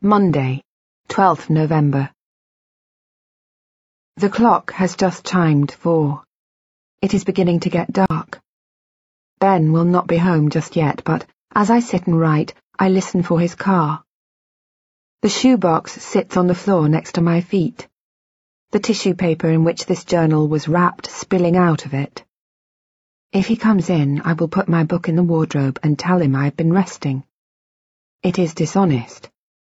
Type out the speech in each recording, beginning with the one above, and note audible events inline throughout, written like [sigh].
Monday, 12th November. The clock has just chimed four. It is beginning to get dark. Ben will not be home just yet, but as I sit and write, I listen for his car. The shoebox sits on the floor next to my feet, the tissue paper in which this journal was wrapped spilling out of it. If he comes in, I will put my book in the wardrobe and tell him I have been resting. It is dishonest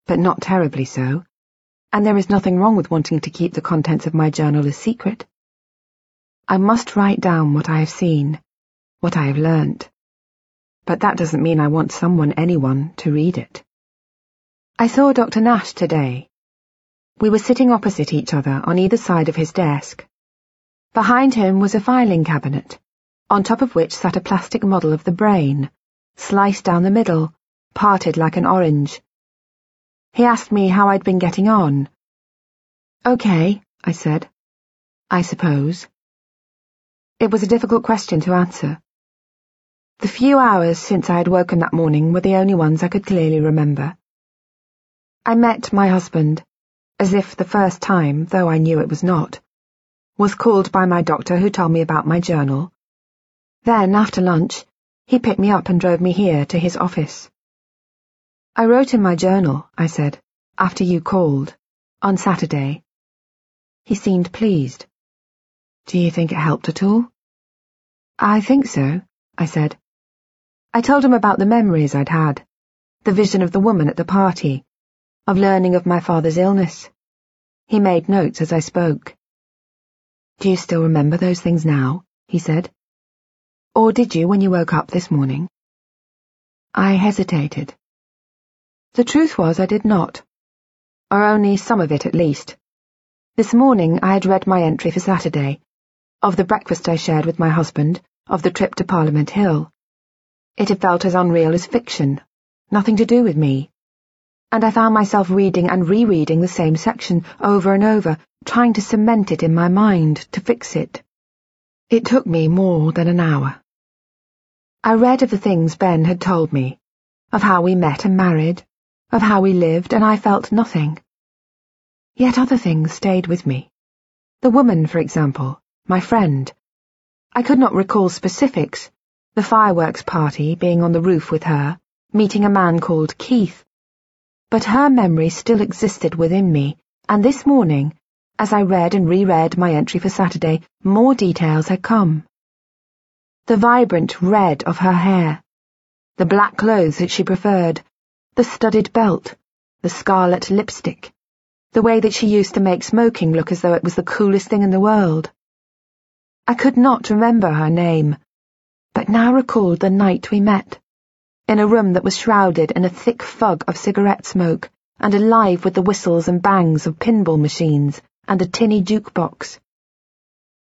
but not terribly so, and there is nothing wrong with wanting to keep the contents of my journal a secret. I must write down what I have seen, what I have learnt, but that doesn't mean I want someone, anyone, to read it. I saw Dr. Nash today. We were sitting opposite each other on either side of his desk. Behind him was a filing cabinet, on top of which sat a plastic model of the brain, sliced down the middle, parted like an orange, he asked me how I'd been getting on. Okay, I said. I suppose. It was a difficult question to answer. The few hours since I had woken that morning were the only ones I could clearly remember. I met my husband, as if the first time, though I knew it was not, was called by my doctor who told me about my journal. Then, after lunch, he picked me up and drove me here to his office. I wrote in my journal, I said, after you called, on Saturday. He seemed pleased. Do you think it helped at all? I think so, I said. I told him about the memories I'd had, the vision of the woman at the party, of learning of my father's illness. He made notes as I spoke. Do you still remember those things now? he said. Or did you when you woke up this morning? I hesitated. The truth was I did not. Or only some of it at least. This morning I had read my entry for Saturday, of the breakfast I shared with my husband, of the trip to Parliament Hill. It had felt as unreal as fiction, nothing to do with me. And I found myself reading and rereading the same section over and over, trying to cement it in my mind, to fix it. It took me more than an hour. I read of the things Ben had told me, of how we met and married, of how we lived, and I felt nothing. Yet other things stayed with me. The woman, for example, my friend. I could not recall specifics, the fireworks party being on the roof with her, meeting a man called Keith. But her memory still existed within me, and this morning, as I read and reread my entry for Saturday, more details had come. The vibrant red of her hair, the black clothes that she preferred, the studded belt, the scarlet lipstick, the way that she used to make smoking look as though it was the coolest thing in the world. I could not remember her name, but now recalled the night we met, in a room that was shrouded in a thick fog of cigarette smoke and alive with the whistles and bangs of pinball machines and a tinny jukebox.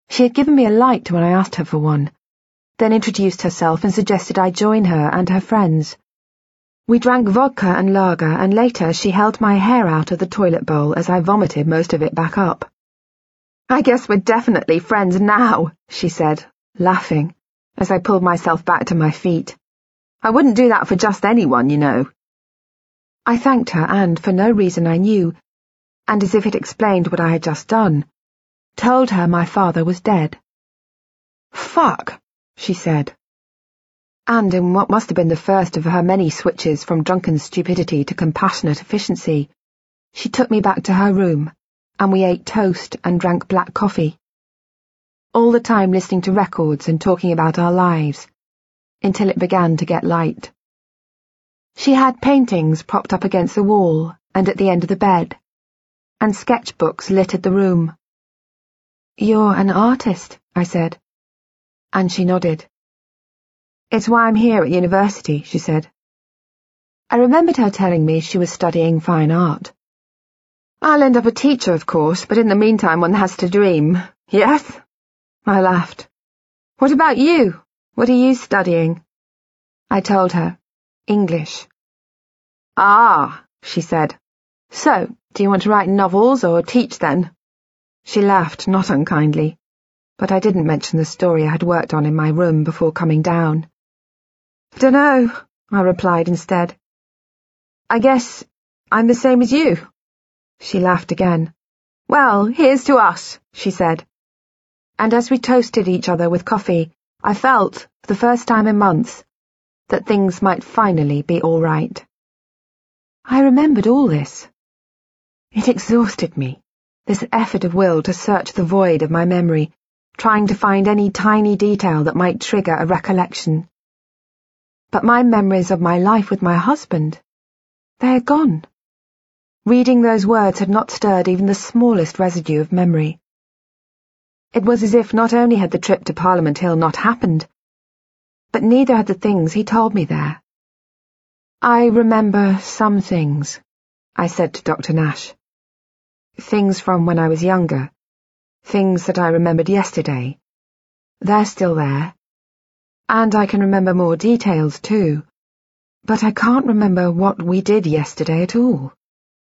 She had given me a light when I asked her for one, then introduced herself and suggested I join her and her friends. We drank vodka and lager, and later she held my hair out of the toilet bowl as I vomited most of it back up. I guess we're definitely friends now, she said, laughing, as I pulled myself back to my feet. I wouldn't do that for just anyone, you know. I thanked her, and, for no reason I knew, and as if it explained what I had just done, told her my father was dead. Fuck, she said and in what must have been the first of her many switches from drunken stupidity to compassionate efficiency, she took me back to her room, and we ate toast and drank black coffee. All the time listening to records and talking about our lives, until it began to get light. She had paintings propped up against the wall and at the end of the bed, and sketchbooks littered the room. You're an artist, I said, and she nodded. It's why I'm here at university, she said. I remembered her telling me she was studying fine art. I'll end up a teacher, of course, but in the meantime one has to dream. Yes? I laughed. What about you? What are you studying? I told her. English. Ah, she said. So, do you want to write novels or teach then? She laughed, not unkindly, but I didn't mention the story I had worked on in my room before coming down. Dunno, I replied instead. I guess I'm the same as you. She laughed again. Well, here's to us, she said. And as we toasted each other with coffee, I felt, for the first time in months, that things might finally be all right. I remembered all this. It exhausted me, this effort of will to search the void of my memory, trying to find any tiny detail that might trigger a recollection. But my memories of my life with my husband, they are gone. Reading those words had not stirred even the smallest residue of memory. It was as if not only had the trip to Parliament Hill not happened, but neither had the things he told me there. I remember some things, I said to Dr. Nash. Things from when I was younger. Things that I remembered yesterday. They're still there. And I can remember more details, too. But I can't remember what we did yesterday at all.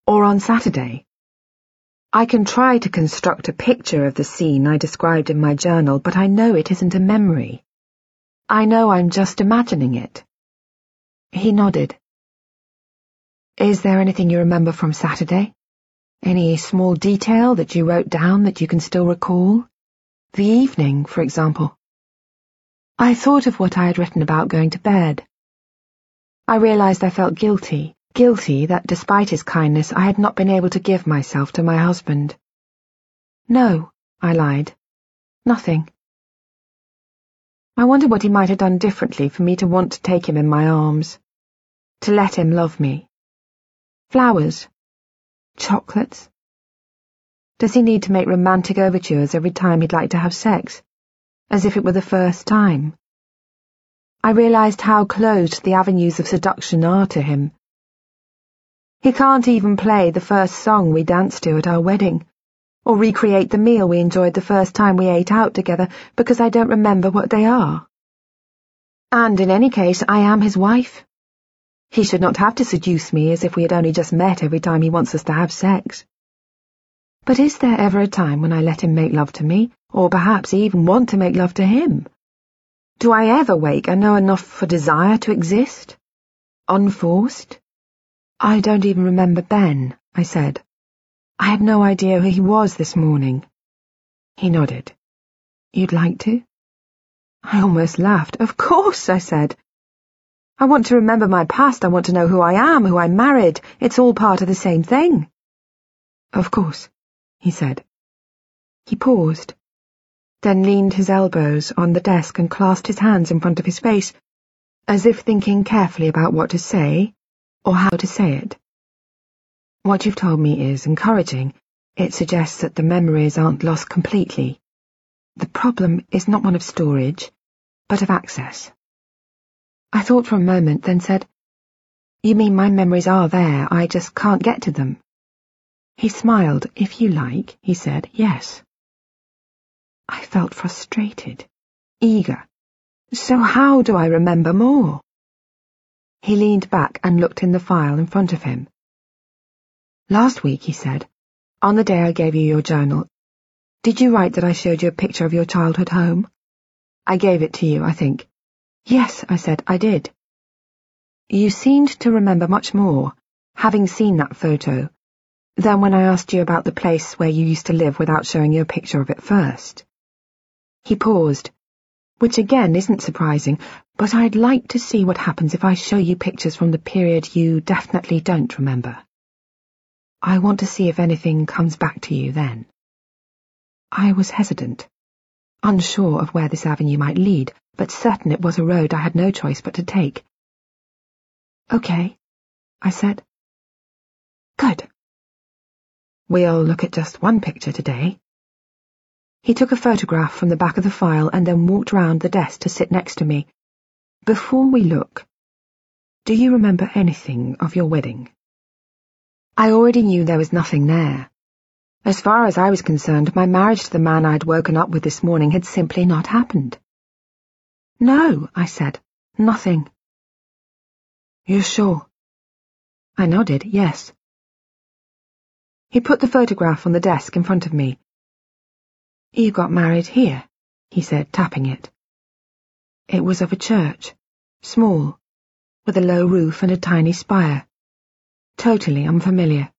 Or on Saturday. I can try to construct a picture of the scene I described in my journal, but I know it isn't a memory. I know I'm just imagining it. He nodded. Is there anything you remember from Saturday? Any small detail that you wrote down that you can still recall? The evening, for example. I thought of what I had written about going to bed. I realized I felt guilty, guilty that despite his kindness I had not been able to give myself to my husband. No, I lied. Nothing. I wondered what he might have done differently for me to want to take him in my arms, to let him love me. Flowers? Chocolates? Does he need to make romantic overtures every time he'd like to have sex, as if it were the first time? I realized how closed the avenues of seduction are to him. He can't even play the first song we danced to at our wedding or recreate the meal we enjoyed the first time we ate out together because I don't remember what they are. And in any case, I am his wife. He should not have to seduce me as if we had only just met every time he wants us to have sex. But is there ever a time when I let him make love to me, or perhaps even want to make love to him? Do I ever wake and know enough for desire to exist? Unforced? I don't even remember Ben, I said. I had no idea who he was this morning. He nodded. You'd like to? I almost laughed. Of course, I said. I want to remember my past. I want to know who I am, who I married. It's all part of the same thing. Of course, he said. He paused, then leaned his elbows on the desk and clasped his hands in front of his face, as if thinking carefully about what to say, or how to say it. What you've told me is encouraging. It suggests that the memories aren't lost completely. The problem is not one of storage, but of access. I thought for a moment, then said, You mean my memories are there, I just can't get to them? He smiled. If you like, he said, yes. I felt frustrated, eager. So how do I remember more? He leaned back and looked in the file in front of him. Last week, he said, on the day I gave you your journal, did you write that I showed you a picture of your childhood home? I gave it to you, I think. Yes, I said, I did. You seemed to remember much more, having seen that photo, than when I asked you about the place where you used to live without showing you a picture of it first. He paused, which again isn't surprising, but I'd like to see what happens if I show you pictures from the period you definitely don't remember. I want to see if anything comes back to you then. I was hesitant, unsure of where this avenue might lead, but certain it was a road I had no choice but to take. Okay, I said. Good. We'll look at just one picture today. He took a photograph from the back of the file and then walked round the desk to sit next to me. Before we look, do you remember anything of your wedding? I already knew there was nothing there. As far as I was concerned, my marriage to the man I'd woken up with this morning had simply not happened. No, I said, nothing. You're sure? I nodded, yes. He put the photograph on the desk in front of me. You got married here, he said, tapping it. It was of a church, small, with a low roof and a tiny spire. Totally unfamiliar.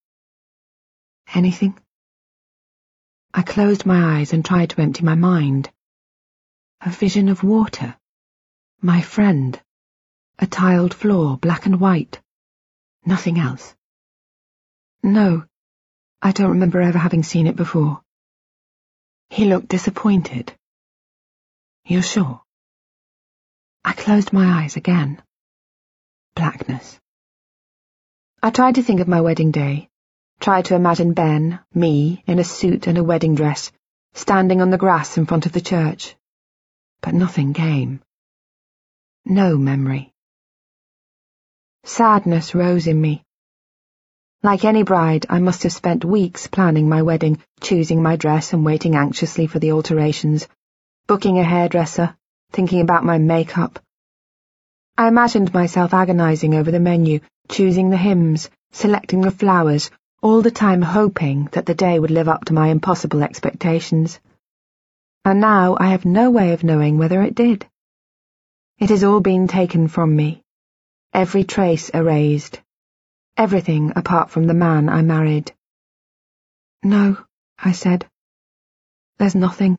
Anything? I closed my eyes and tried to empty my mind. A vision of water. My friend. A tiled floor, black and white. Nothing else. No, I don't remember ever having seen it before. He looked disappointed. You're sure? I closed my eyes again. Blackness. I tried to think of my wedding day, tried to imagine Ben, me, in a suit and a wedding dress, standing on the grass in front of the church. But nothing came. No memory. Sadness rose in me. Like any bride, I must have spent weeks planning my wedding, choosing my dress and waiting anxiously for the alterations, booking a hairdresser, thinking about my makeup. I imagined myself agonizing over the menu, choosing the hymns, selecting the flowers, all the time hoping that the day would live up to my impossible expectations. And now I have no way of knowing whether it did. It has all been taken from me every trace erased, everything apart from the man I married. No, I said. There's nothing.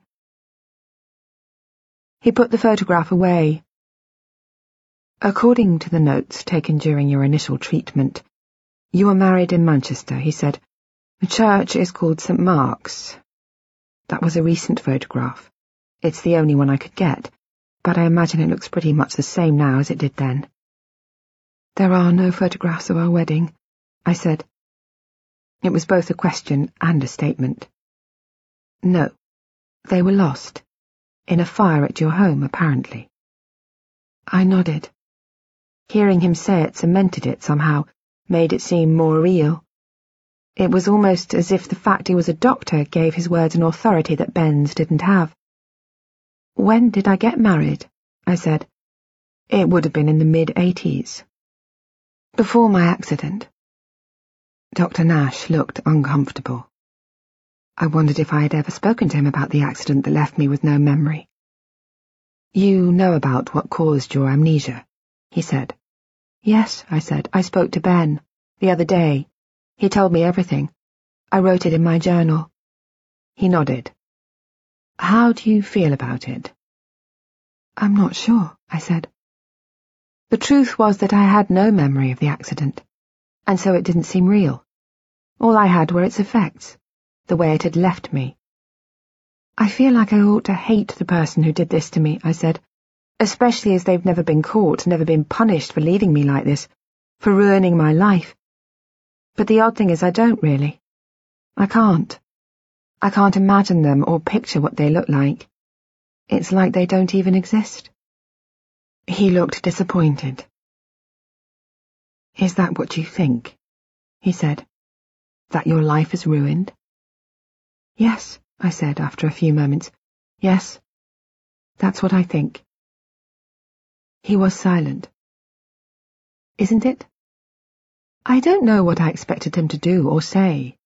He put the photograph away. According to the notes taken during your initial treatment, you were married in Manchester, he said. The church is called St. Mark's. That was a recent photograph. It's the only one I could get, but I imagine it looks pretty much the same now as it did then. There are no photographs of our wedding, I said. It was both a question and a statement. No, they were lost. In a fire at your home, apparently. I nodded. Hearing him say it cemented it somehow, made it seem more real. It was almost as if the fact he was a doctor gave his words an authority that Ben's didn't have. When did I get married? I said. It would have been in the mid-eighties. Before my accident. Dr. Nash looked uncomfortable. I wondered if I had ever spoken to him about the accident that left me with no memory. You know about what caused your amnesia, he said. Yes, I said. I spoke to Ben. The other day. He told me everything. I wrote it in my journal. He nodded. How do you feel about it? I'm not sure, I said. The truth was that I had no memory of the accident, and so it didn't seem real. All I had were its effects, the way it had left me. I feel like I ought to hate the person who did this to me, I said, especially as they've never been caught, never been punished for leaving me like this, for ruining my life. But the odd thing is I don't really. I can't. I can't imagine them or picture what they look like. It's like they don't even exist. He looked disappointed. Is that what you think? he said. That your life is ruined? Yes, I said after a few moments. Yes, that's what I think. He was silent. Isn't it? I don't know what I expected him to do or say.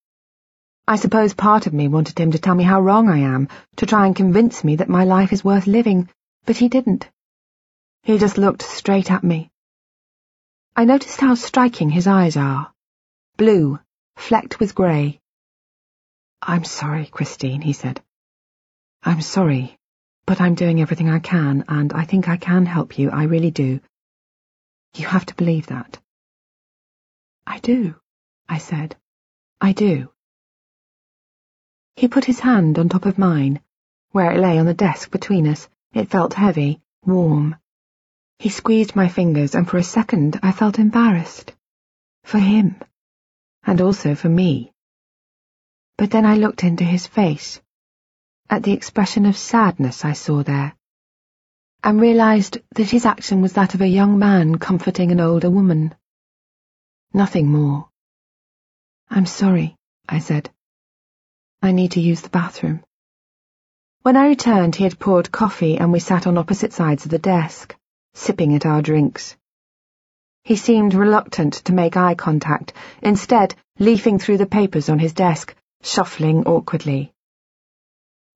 I suppose part of me wanted him to tell me how wrong I am, to try and convince me that my life is worth living, but he didn't. He just looked straight at me. I noticed how striking his eyes are. Blue, flecked with grey. I'm sorry, Christine, he said. I'm sorry, but I'm doing everything I can, and I think I can help you, I really do. You have to believe that. I do, I said. I do. He put his hand on top of mine, where it lay on the desk between us. It felt heavy, warm. He squeezed my fingers, and for a second I felt embarrassed. For him. And also for me. But then I looked into his face, at the expression of sadness I saw there, and realized that his action was that of a young man comforting an older woman. Nothing more. I'm sorry, I said. I need to use the bathroom. When I returned, he had poured coffee and we sat on opposite sides of the desk sipping at our drinks. He seemed reluctant to make eye contact, instead leafing through the papers on his desk, shuffling awkwardly.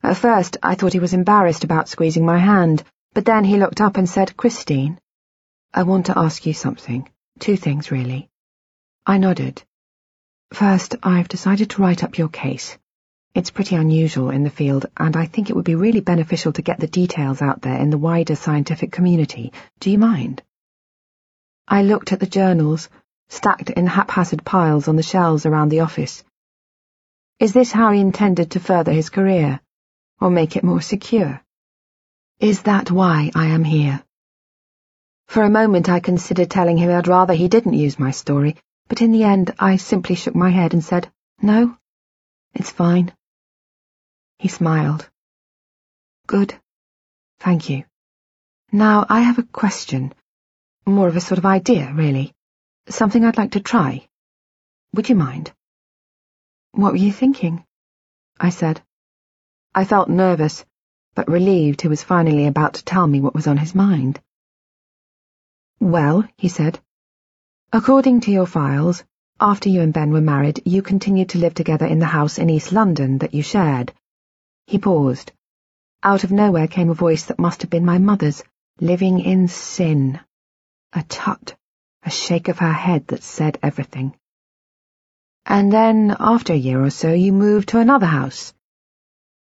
At first I thought he was embarrassed about squeezing my hand, but then he looked up and said, Christine, I want to ask you something. Two things, really. I nodded. First, I've decided to write up your case. It's pretty unusual in the field, and I think it would be really beneficial to get the details out there in the wider scientific community. Do you mind? I looked at the journals, stacked in haphazard piles on the shelves around the office. Is this how he intended to further his career, or make it more secure? Is that why I am here? For a moment I considered telling him I'd rather he didn't use my story, but in the end I simply shook my head and said, No, it's fine. He smiled. Good. Thank you. Now, I have a question. More of a sort of idea, really. Something I'd like to try. Would you mind? What were you thinking? I said. I felt nervous, but relieved he was finally about to tell me what was on his mind. Well, he said, according to your files, after you and Ben were married, you continued to live together in the house in East London that you shared. He paused. Out of nowhere came a voice that must have been my mother's, living in sin. A tut, a shake of her head that said everything. And then, after a year or so, you moved to another house.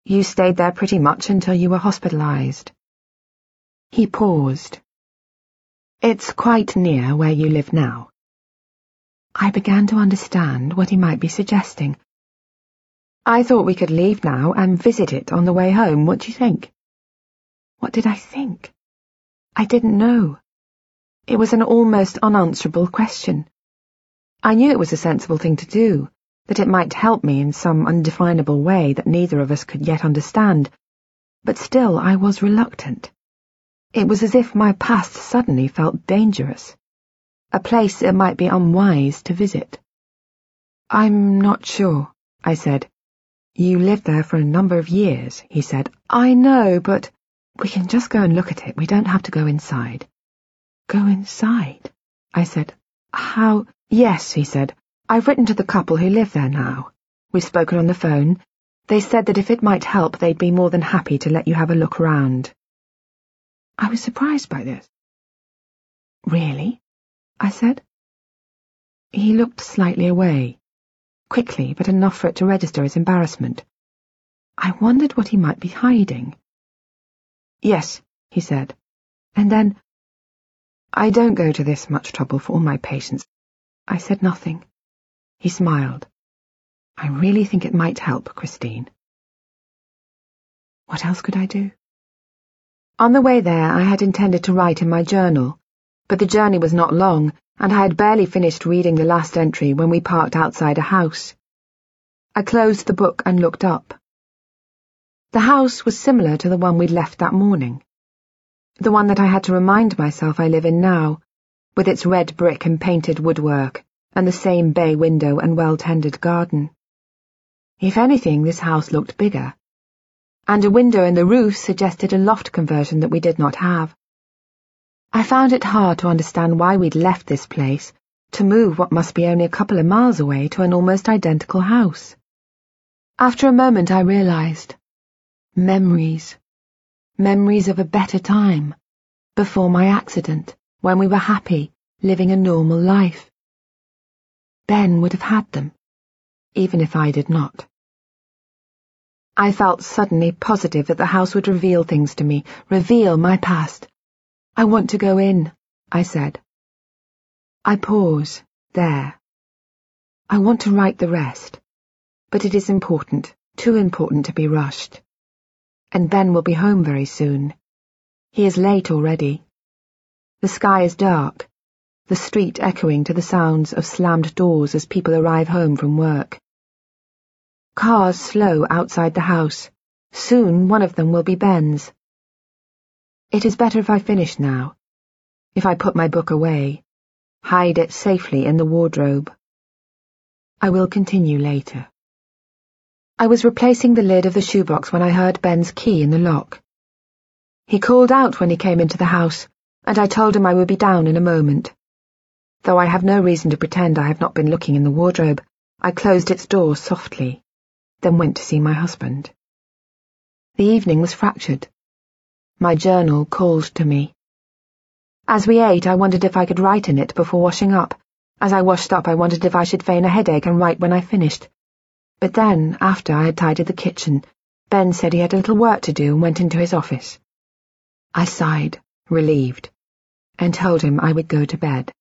You stayed there pretty much until you were hospitalized. He paused. It's quite near where you live now. I began to understand what he might be suggesting. I thought we could leave now and visit it on the way home. What do you think? What did I think? I didn't know. It was an almost unanswerable question. I knew it was a sensible thing to do, that it might help me in some undefinable way that neither of us could yet understand, but still I was reluctant. It was as if my past suddenly felt dangerous, a place it might be unwise to visit. I'm not sure, I said. You lived there for a number of years, he said. I know, but we can just go and look at it. We don't have to go inside. Go inside? I said. How? Yes, he said. I've written to the couple who live there now. We've spoken on the phone. They said that if it might help, they'd be more than happy to let you have a look round. I was surprised by this. Really? I said. He looked slightly away quickly but enough for it to register as embarrassment. I wondered what he might be hiding. Yes, he said, and then, I don't go to this much trouble for all my patients. I said nothing. He smiled. I really think it might help, Christine. What else could I do? On the way there, I had intended to write in my journal, but the journey was not long, and I had barely finished reading the last entry when we parked outside a house. I closed the book and looked up. The house was similar to the one we'd left that morning. The one that I had to remind myself I live in now, with its red brick and painted woodwork, and the same bay window and well-tended garden. If anything, this house looked bigger, and a window in the roof suggested a loft conversion that we did not have. I found it hard to understand why we'd left this place to move what must be only a couple of miles away to an almost identical house. After a moment I realized. Memories. Memories of a better time. Before my accident, when we were happy, living a normal life. Ben would have had them, even if I did not. I felt suddenly positive that the house would reveal things to me, reveal my past. I want to go in, I said. I pause, there. I want to write the rest, but it is important, too important to be rushed. And Ben will be home very soon. He is late already. The sky is dark, the street echoing to the sounds of slammed doors as people arrive home from work. Cars slow outside the house. Soon one of them will be Ben's. It is better if I finish now. If I put my book away, hide it safely in the wardrobe. I will continue later. I was replacing the lid of the shoebox when I heard Ben's key in the lock. He called out when he came into the house, and I told him I would be down in a moment. Though I have no reason to pretend I have not been looking in the wardrobe, I closed its door softly, then went to see my husband. The evening was fractured. My journal called to me. As we ate, I wondered if I could write in it before washing up, As I washed up, I wondered if I should feign a headache and write when I finished. But then, after I had tidied the kitchen, Ben said he had a little work to do and went into his office. I sighed, relieved, and told him I would go to bed.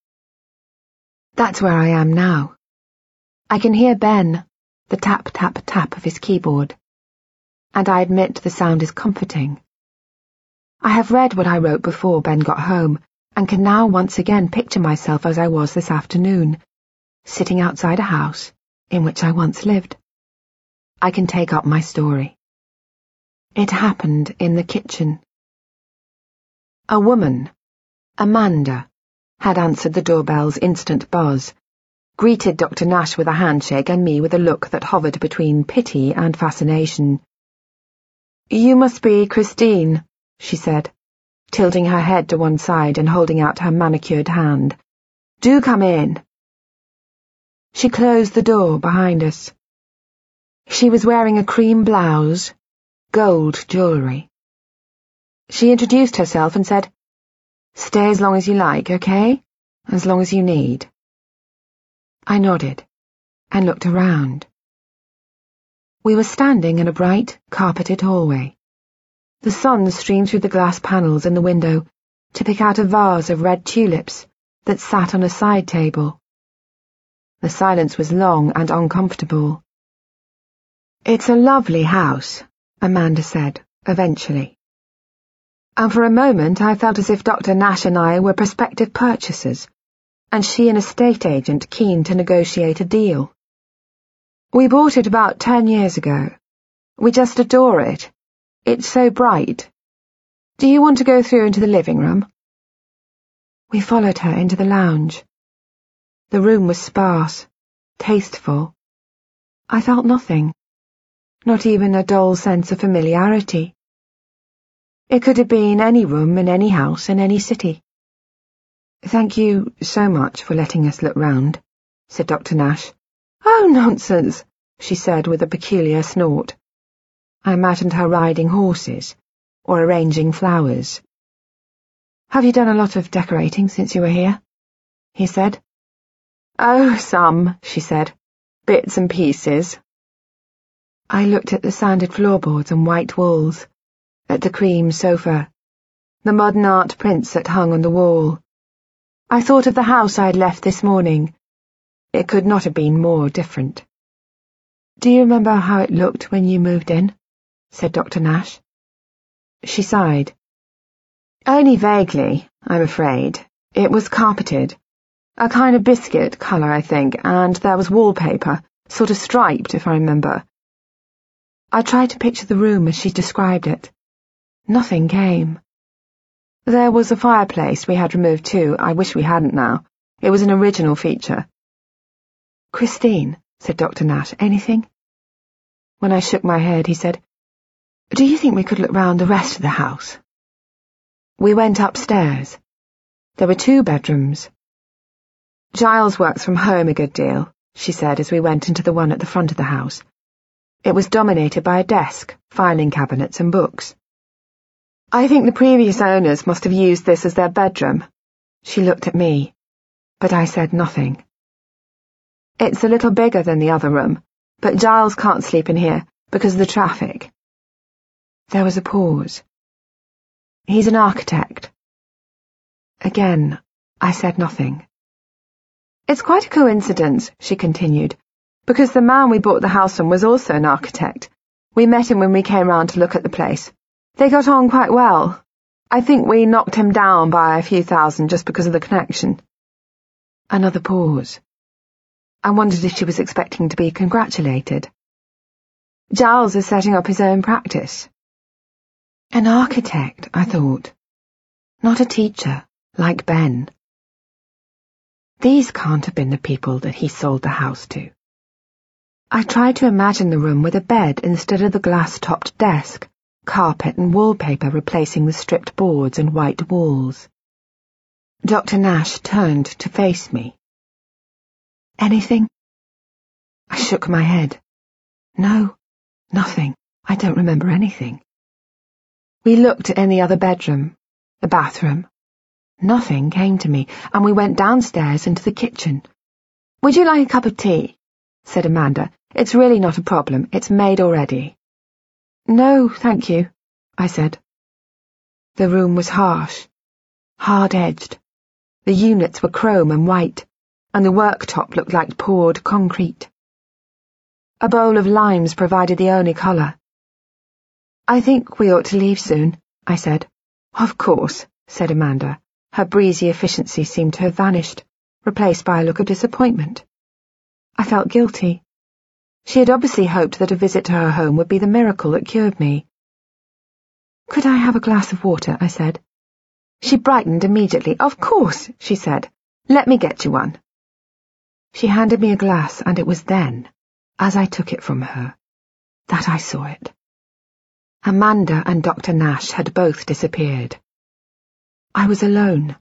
That's where I am now. I can hear Ben, the tap, tap, tap of his keyboard. And I admit the sound is comforting. I have read what I wrote before Ben got home, and can now once again picture myself as I was this afternoon, sitting outside a house in which I once lived. I can take up my story. It happened in the kitchen. A woman, Amanda, had answered the doorbell's instant buzz, greeted Dr. Nash with a handshake and me with a look that hovered between pity and fascination. You must be Christine, she said, tilting her head to one side and holding out her manicured hand. Do come in. She closed the door behind us. She was wearing a cream blouse, gold jewellery. She introduced herself and said, Stay as long as you like, okay? As long as you need. I nodded and looked around. We were standing in a bright, carpeted hallway. The sun streamed through the glass panels in the window to pick out a vase of red tulips that sat on a side table. The silence was long and uncomfortable. It's a lovely house, Amanda said, eventually. And for a moment I felt as if Dr. Nash and I were prospective purchasers, and she an estate agent keen to negotiate a deal. We bought it about ten years ago. We just adore it. It's so bright. Do you want to go through into the living room? We followed her into the lounge. The room was sparse, tasteful. I felt nothing, not even a dull sense of familiarity. It could have been any room in any house in any city. Thank you so much for letting us look round, said Dr. Nash. Oh, nonsense, she said with a peculiar snort. I imagined her riding horses or arranging flowers. Have you done a lot of decorating since you were here? he said. Oh, some, she said. Bits and pieces. I looked at the sanded floorboards and white walls, at the cream sofa, the modern art prints that hung on the wall. I thought of the house I'd left this morning. It could not have been more different. Do you remember how it looked when you moved in? Said Dr. Nash. She sighed. Only vaguely, I'm afraid. It was carpeted. A kind of biscuit colour, I think, and there was wallpaper, sort of striped, if I remember. I tried to picture the room as she described it. Nothing came. There was a fireplace we had removed too. I wish we hadn't now. It was an original feature. Christine, said Dr. Nash, anything? When I shook my head, he said, Do you think we could look round the rest of the house? We went upstairs. There were two bedrooms. Giles works from home a good deal, she said as we went into the one at the front of the house. It was dominated by a desk, filing cabinets and books. I think the previous owners must have used this as their bedroom. She looked at me, but I said nothing. It's a little bigger than the other room, but Giles can't sleep in here because of the traffic. There was a pause. He's an architect. Again, I said nothing. It's quite a coincidence, she continued, because the man we bought the house from was also an architect. We met him when we came round to look at the place. They got on quite well. I think we knocked him down by a few thousand just because of the connection. Another pause. I wondered if she was expecting to be congratulated. Giles is setting up his own practice. An architect, I thought. Not a teacher, like Ben. These can't have been the people that he sold the house to. I tried to imagine the room with a bed instead of the glass-topped desk, carpet and wallpaper replacing the stripped boards and white walls. Dr. Nash turned to face me. Anything? I shook my head. No, nothing. I don't remember anything. We looked in the other bedroom, the bathroom. Nothing came to me, and we went downstairs into the kitchen, Would you like a cup of tea? said Amanda. It's really not a problem. It's made already. No, thank you, I said. The room was harsh, hard-edged. The units were chrome and white, and the worktop looked like poured concrete. A bowl of limes provided the only colour. I think we ought to leave soon, I said. Of course, said Amanda. Her breezy efficiency seemed to have vanished, replaced by a look of disappointment. I felt guilty. She had obviously hoped that a visit to her home would be the miracle that cured me. Could I have a glass of water? I said. She brightened immediately. Of course, she said. Let me get you one. She handed me a glass, and it was then, as I took it from her, that I saw it. Amanda and Dr. Nash had both disappeared. I was alone.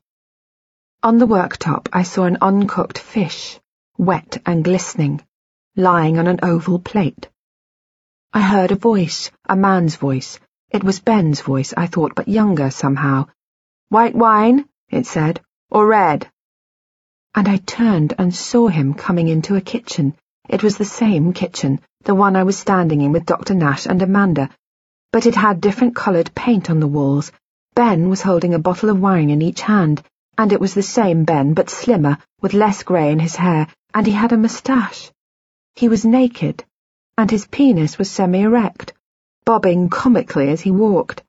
On the worktop I saw an uncooked fish, wet and glistening, lying on an oval plate. I heard a voice, a man's voice. It was Ben's voice, I thought, but younger somehow. White wine, it said, or red? And I turned and saw him coming into a kitchen. It was the same kitchen, the one I was standing in with Dr. Nash and Amanda, but it had different coloured paint on the walls. Ben was holding a bottle of wine in each hand, and it was the same Ben, but slimmer, with less grey in his hair, and he had a moustache. He was naked, and his penis was semi-erect, bobbing comically as he walked.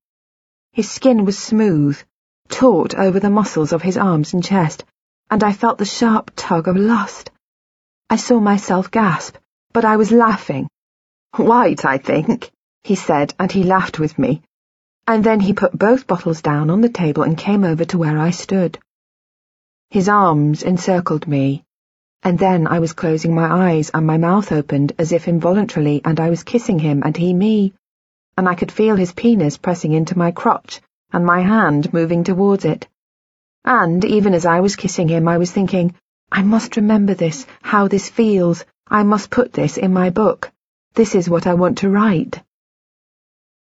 His skin was smooth, taut over the muscles of his arms and chest, and I felt the sharp tug of lust. I saw myself gasp, but I was laughing. [laughs] White, I think, he said, and he laughed with me. And then he put both bottles down on the table and came over to where I stood. His arms encircled me, and then I was closing my eyes and my mouth opened as if involuntarily, and I was kissing him and he me, and I could feel his penis pressing into my crotch and my hand moving towards it. And even as I was kissing him, I was thinking, I must remember this, how this feels. I must put this in my book. This is what I want to write.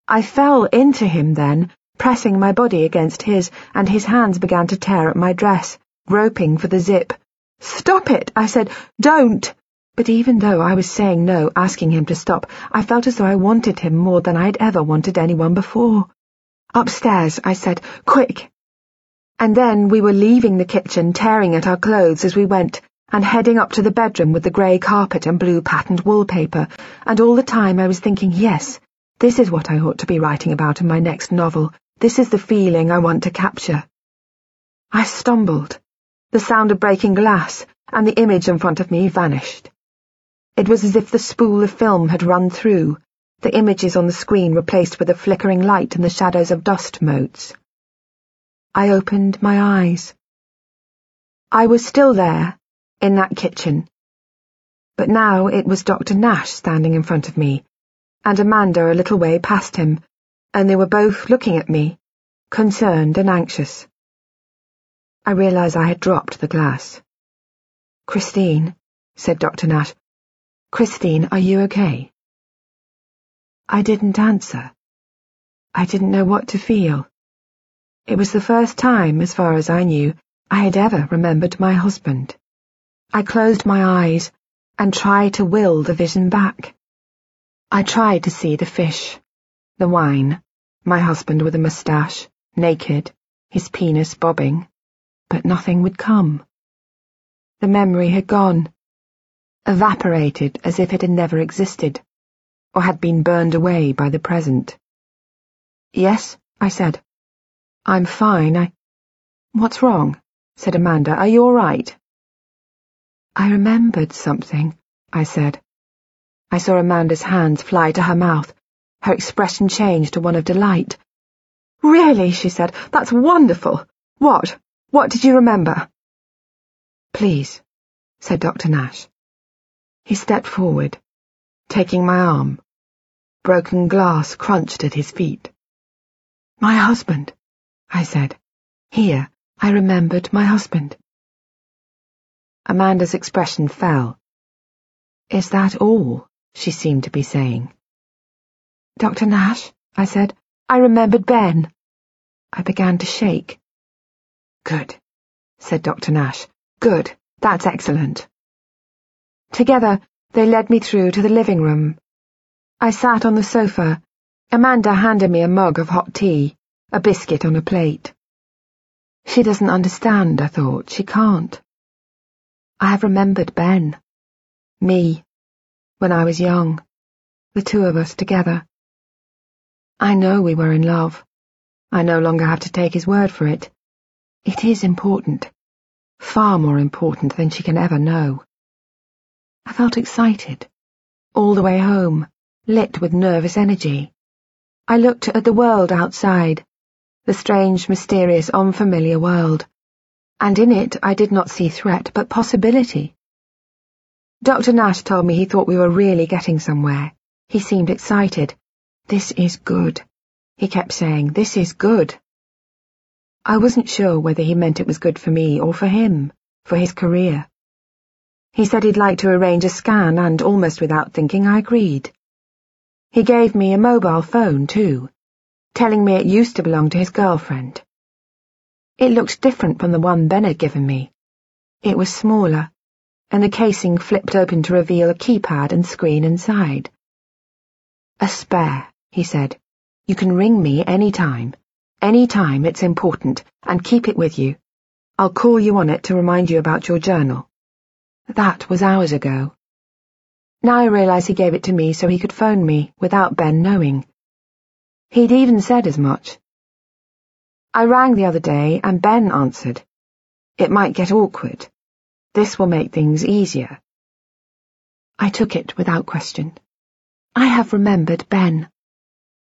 I fell into him then, pressing my body against his, and his hands began to tear at my dress, groping for the zip. Stop it, I said. Don't. But even though I was saying no, asking him to stop, I felt as though I wanted him more than I'd ever wanted anyone before. Upstairs, I said, quick. And then we were leaving the kitchen, tearing at our clothes as we went, and heading up to the bedroom with the grey carpet and blue patterned wallpaper, and all the time I was thinking, yes, this is what I ought to be writing about in my next novel. This is the feeling I want to capture. I stumbled. The sound of breaking glass, and the image in front of me vanished. It was as if the spool of film had run through, the images on the screen replaced with a flickering light and the shadows of dust motes. I opened my eyes. I was still there, in that kitchen. But now it was Dr. Nash standing in front of me, and Amanda a little way past him, and they were both looking at me, concerned and anxious. I realized I had dropped the glass. Christine, said Dr. Nash. Christine, are you okay? I didn't answer. I didn't know what to feel. It was the first time, as far as I knew, I had ever remembered my husband. I closed my eyes and tried to will the vision back. I tried to see the fish, the wine, my husband with a moustache, naked, his penis bobbing but nothing would come. The memory had gone, evaporated as if it had never existed, or had been burned away by the present. Yes, I said. I'm fine, I... What's wrong? said Amanda. Are you all right? I remembered something, I said. I saw Amanda's hands fly to her mouth. Her expression changed to one of delight. Really, she said, that's wonderful. What? What did you remember? Please, said Dr. Nash. He stepped forward, taking my arm. Broken glass crunched at his feet. My husband, I said. Here, I remembered my husband. Amanda's expression fell. Is that all? She seemed to be saying. Dr. Nash, I said, I remembered Ben. I began to shake. Good, said Dr. Nash. Good. That's excellent. Together, they led me through to the living room. I sat on the sofa. Amanda handed me a mug of hot tea, a biscuit on a plate. She doesn't understand, I thought. She can't. I have remembered Ben. Me. When I was young. The two of us together. I know we were in love. I no longer have to take his word for it. It is important. Far more important than she can ever know. I felt excited. All the way home, lit with nervous energy. I looked at the world outside, the strange, mysterious, unfamiliar world, and in it I did not see threat but possibility. Dr. Nash told me he thought we were really getting somewhere. He seemed excited. This is good. He kept saying, this is good. I wasn't sure whether he meant it was good for me or for him, for his career. He said he'd like to arrange a scan, and almost without thinking, I agreed. He gave me a mobile phone, too, telling me it used to belong to his girlfriend. It looked different from the one Ben had given me. It was smaller, and the casing flipped open to reveal a keypad and screen inside. A spare, he said. You can ring me any time. Any time it's important, and keep it with you. I'll call you on it to remind you about your journal. That was hours ago. Now I realise he gave it to me so he could phone me without Ben knowing. He'd even said as much. I rang the other day and Ben answered. It might get awkward. This will make things easier. I took it without question. I have remembered Ben.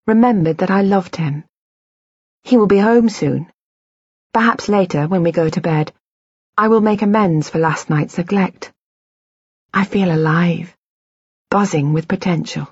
Remembered that I loved him. He will be home soon. Perhaps later, when we go to bed, I will make amends for last night's neglect. I feel alive, buzzing with potential.